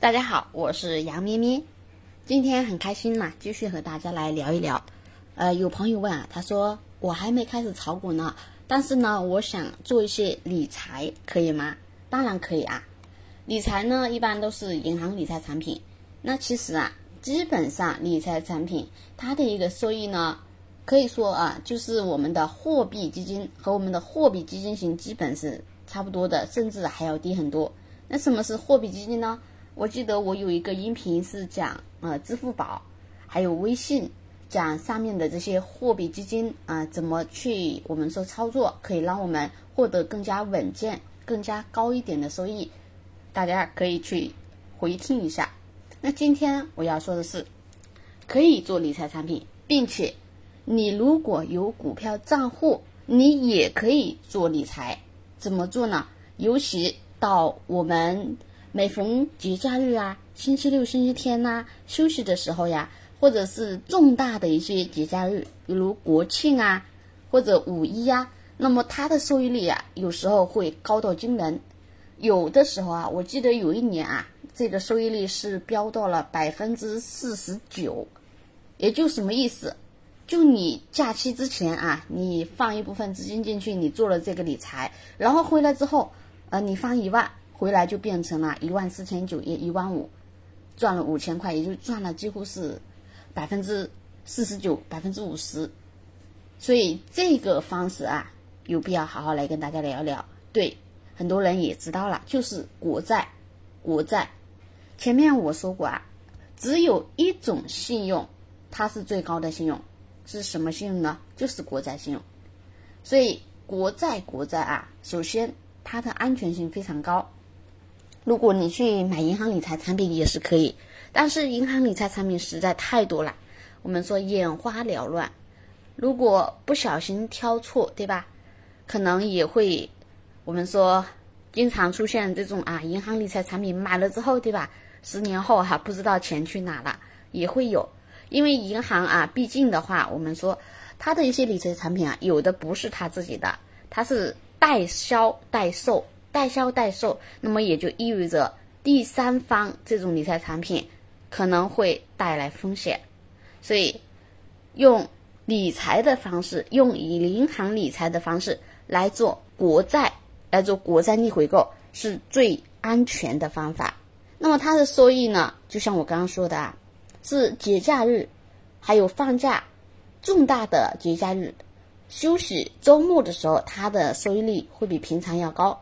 大家好，我是杨咩咩，今天很开心呐，继续和大家来聊一聊。呃，有朋友问啊，他说我还没开始炒股呢，但是呢，我想做一些理财，可以吗？当然可以啊。理财呢，一般都是银行理财产品。那其实啊，基本上理财产品它的一个收益呢，可以说啊，就是我们的货币基金和我们的货币基金型基本是差不多的，甚至还要低很多。那什么是货币基金呢？我记得我有一个音频是讲呃支付宝，还有微信，讲上面的这些货币基金啊怎么去我们说操作，可以让我们获得更加稳健、更加高一点的收益，大家可以去回听一下。那今天我要说的是，可以做理财产品，并且你如果有股票账户，你也可以做理财。怎么做呢？尤其到我们。每逢节假日啊，星期六、星期天呐，休息的时候呀，或者是重大的一些节假日，比如国庆啊，或者五一呀，那么它的收益率啊，有时候会高到惊人。有的时候啊，我记得有一年啊，这个收益率是飙到了百分之四十九。也就什么意思？就你假期之前啊，你放一部分资金进去，你做了这个理财，然后回来之后，呃，你放一万。回来就变成了一万四千九，也一万五，赚了五千块，也就赚了几乎是百分之四十九，百分之五十。所以这个方式啊，有必要好好来跟大家聊一聊。对，很多人也知道了，就是国债，国债。前面我说过啊，只有一种信用，它是最高的信用，是什么信用呢？就是国债信用。所以国债，国债啊，首先它的安全性非常高。如果你去买银行理财产品也是可以，但是银行理财产品实在太多了，我们说眼花缭乱，如果不小心挑错，对吧？可能也会，我们说经常出现这种啊，银行理财产品买了之后，对吧？十年后哈，不知道钱去哪了，也会有，因为银行啊，毕竟的话，我们说它的一些理财产品啊，有的不是他自己的，它是代销代售。代销代售，那么也就意味着第三方这种理财产品可能会带来风险，所以用理财的方式，用以银行理财的方式来做国债，来做国债逆回购是最安全的方法。那么它的收益呢，就像我刚刚说的啊，是节假日，还有放假，重大的节假日休息周末的时候，它的收益率会比平常要高。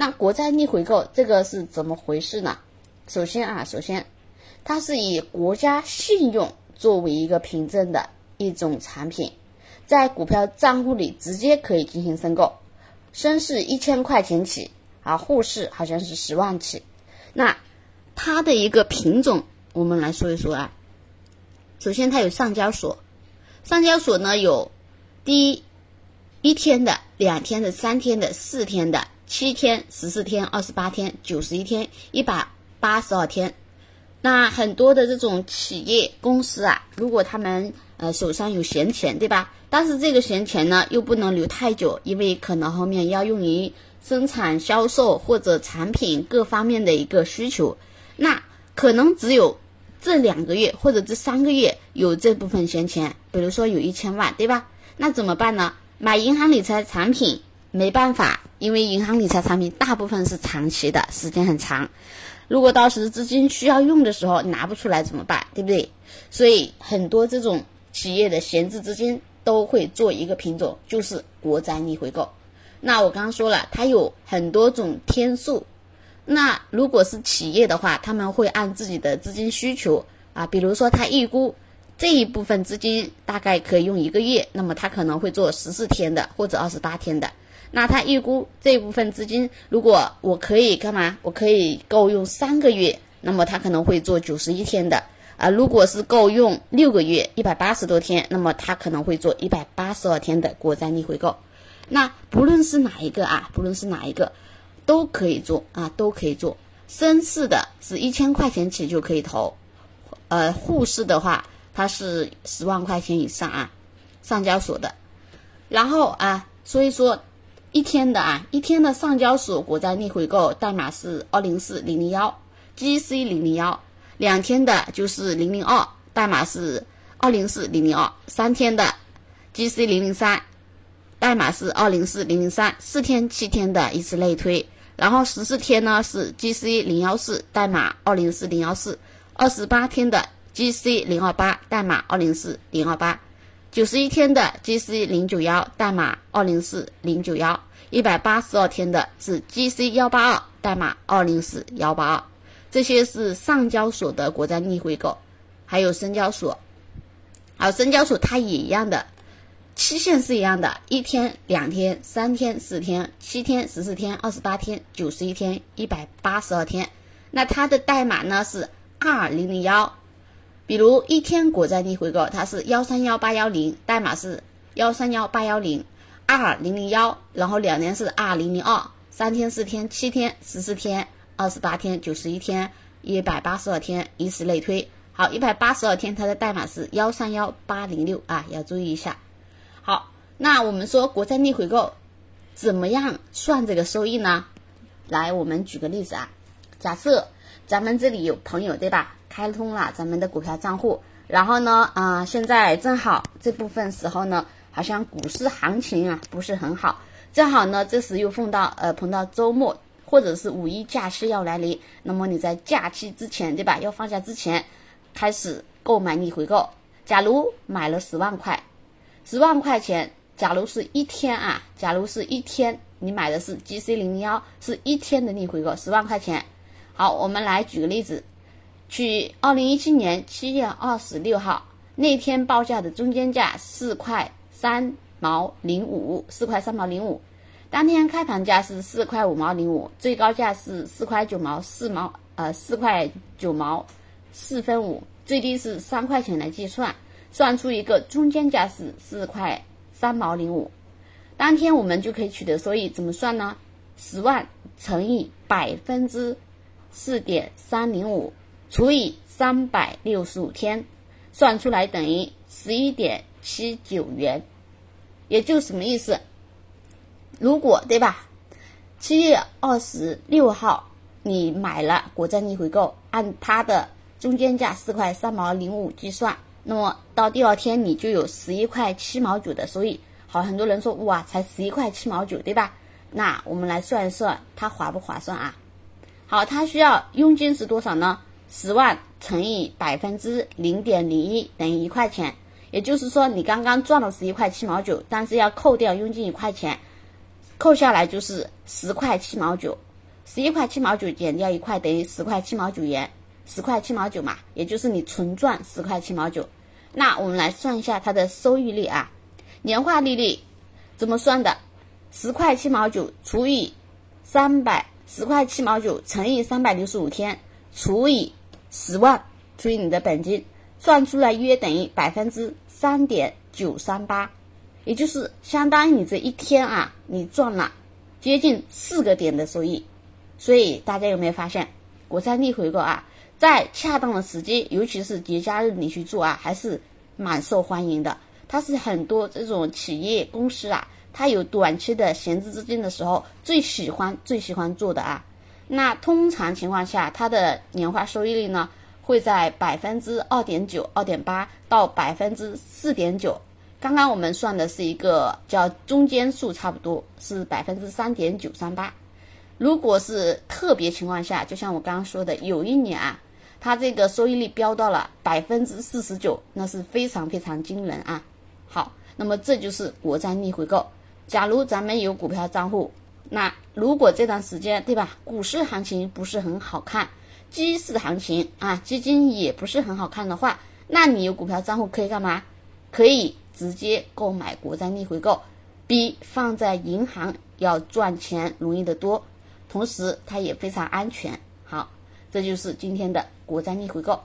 那国债逆回购这个是怎么回事呢？首先啊，首先，它是以国家信用作为一个凭证的一种产品，在股票账户里直接可以进行申购，申是一千块钱起，啊，沪市好像是十万起。那它的一个品种，我们来说一说啊。首先，它有上交所，上交所呢有第一一天的、两天的、三天的、四天的。七天、十四天、二十八天、九十一天、一百八十二天，那很多的这种企业公司啊，如果他们呃手上有闲钱，对吧？但是这个闲钱呢又不能留太久，因为可能后面要用于生产、销售或者产品各方面的一个需求，那可能只有这两个月或者这三个月有这部分闲钱，比如说有一千万，对吧？那怎么办呢？买银行理财产品没办法。因为银行理财产品大部分是长期的，时间很长。如果到时资金需要用的时候拿不出来怎么办？对不对？所以很多这种企业的闲置资金都会做一个品种，就是国债逆回购。那我刚刚说了，它有很多种天数。那如果是企业的话，他们会按自己的资金需求啊，比如说他预估这一部分资金大概可以用一个月，那么他可能会做十四天的或者二十八天的。那他预估这部分资金，如果我可以干嘛？我可以够用三个月，那么他可能会做九十一天的啊。如果是够用六个月，一百八十多天，那么他可能会做一百八十二天的国债逆回购。那不论是哪一个啊，不论是哪一个，都可以做啊，都可以做。深市的是一千块钱起就可以投，呃，沪市的话，它是十万块钱以上啊，上交所的。然后啊，所以说。一天的啊，一天的上交所国债逆回购代码是二零四零零幺，GC 零零幺，两天的就是零零二，代码是二零四零零二，三天的 GC 零零三，代码是二零四零零三，四天七天的以此类推，然后十四天呢是 GC 零幺四，代码二零四零幺四，二十八天的 GC 零二八，代码二零四零二八。九十一天的 GC 零九幺代码二零四零九幺，一百八十二天的是 GC 幺八二代码二零四幺八二，这些是上交所的国债逆回购，还有深交所，好，深交所它也一样的，期限是一样的，一天、两天、三天、四天、七天、十四天、二十八天、九十一天、一百八十二天，那它的代码呢是二零零幺。比如一天国债逆回购，它是幺三幺八幺零，代码是幺三幺八幺零二零零幺，然后两年是二零零二，三天、四天、七天、十四天、二十八天、九十一天、一百八十二天，以此类推。好，一百八十二天它的代码是幺三幺八零六啊，要注意一下。好，那我们说国债逆回购怎么样算这个收益呢？来，我们举个例子啊，假设咱们这里有朋友，对吧？开通了咱们的股票账户，然后呢，啊，现在正好这部分时候呢，好像股市行情啊不是很好，正好呢，这时又碰到呃碰到周末或者是五一假期要来临，那么你在假期之前，对吧？要放假之前开始购买逆回购。假如买了十万块，十万块钱，假如是一天啊，假如是一天，你买的是 GC 零零幺，是一天的逆回购，十万块钱。好，我们来举个例子。取二零一七年七月二十六号那天报价的中间价四块三毛零五，四块三毛零五。当天开盘价是四块五毛零五，最高价是四块九毛四毛，呃，四块九毛四分五，最低是三块钱来计算，算出一个中间价是四块三毛零五。当天我们就可以取得收益，怎么算呢？十万乘以百分之四点三零五。除以三百六十五天，算出来等于十一点七九元，也就什么意思？如果对吧？七月二十六号你买了国债逆回购，按它的中间价四块三毛零五计算，那么到第二天你就有十一块七毛九的收益。好，很多人说哇，才十一块七毛九，对吧？那我们来算一算，它划不划算啊？好，它需要佣金是多少呢？十万乘以百分之零点零一等于一块钱，也就是说你刚刚赚了十一块七毛九，但是要扣掉佣金一块钱，扣下来就是十块七毛九，十一块七毛九减掉一块等于十块七毛九元，十块七毛九嘛，也就是你纯赚十块七毛九。那我们来算一下它的收益率啊，年化利率怎么算的？十块七毛九除以三百，十块七毛九乘以三百六十五天除以。十万除以你的本金，算出来约等于百分之三点九三八，也就是相当于你这一天啊，你赚了接近四个点的收益。所以大家有没有发现，国债逆回购啊，在恰当的时机，尤其是节假日你去做啊，还是蛮受欢迎的。它是很多这种企业公司啊，它有短期的闲置资金的时候，最喜欢最喜欢做的啊。那通常情况下，它的年化收益率呢，会在百分之二点九、二点八到百分之四点九。刚刚我们算的是一个叫中间数，差不多是百分之三点九三八。如果是特别情况下，就像我刚刚说的，有一年啊，它这个收益率飙到了百分之四十九，那是非常非常惊人啊。好，那么这就是国债逆回购。假如咱们有股票账户。那如果这段时间对吧，股市行情不是很好看，基市行情啊，基金也不是很好看的话，那你有股票账户可以干嘛？可以直接购买国债逆回购，比放在银行要赚钱容易得多，同时它也非常安全。好，这就是今天的国债逆回购。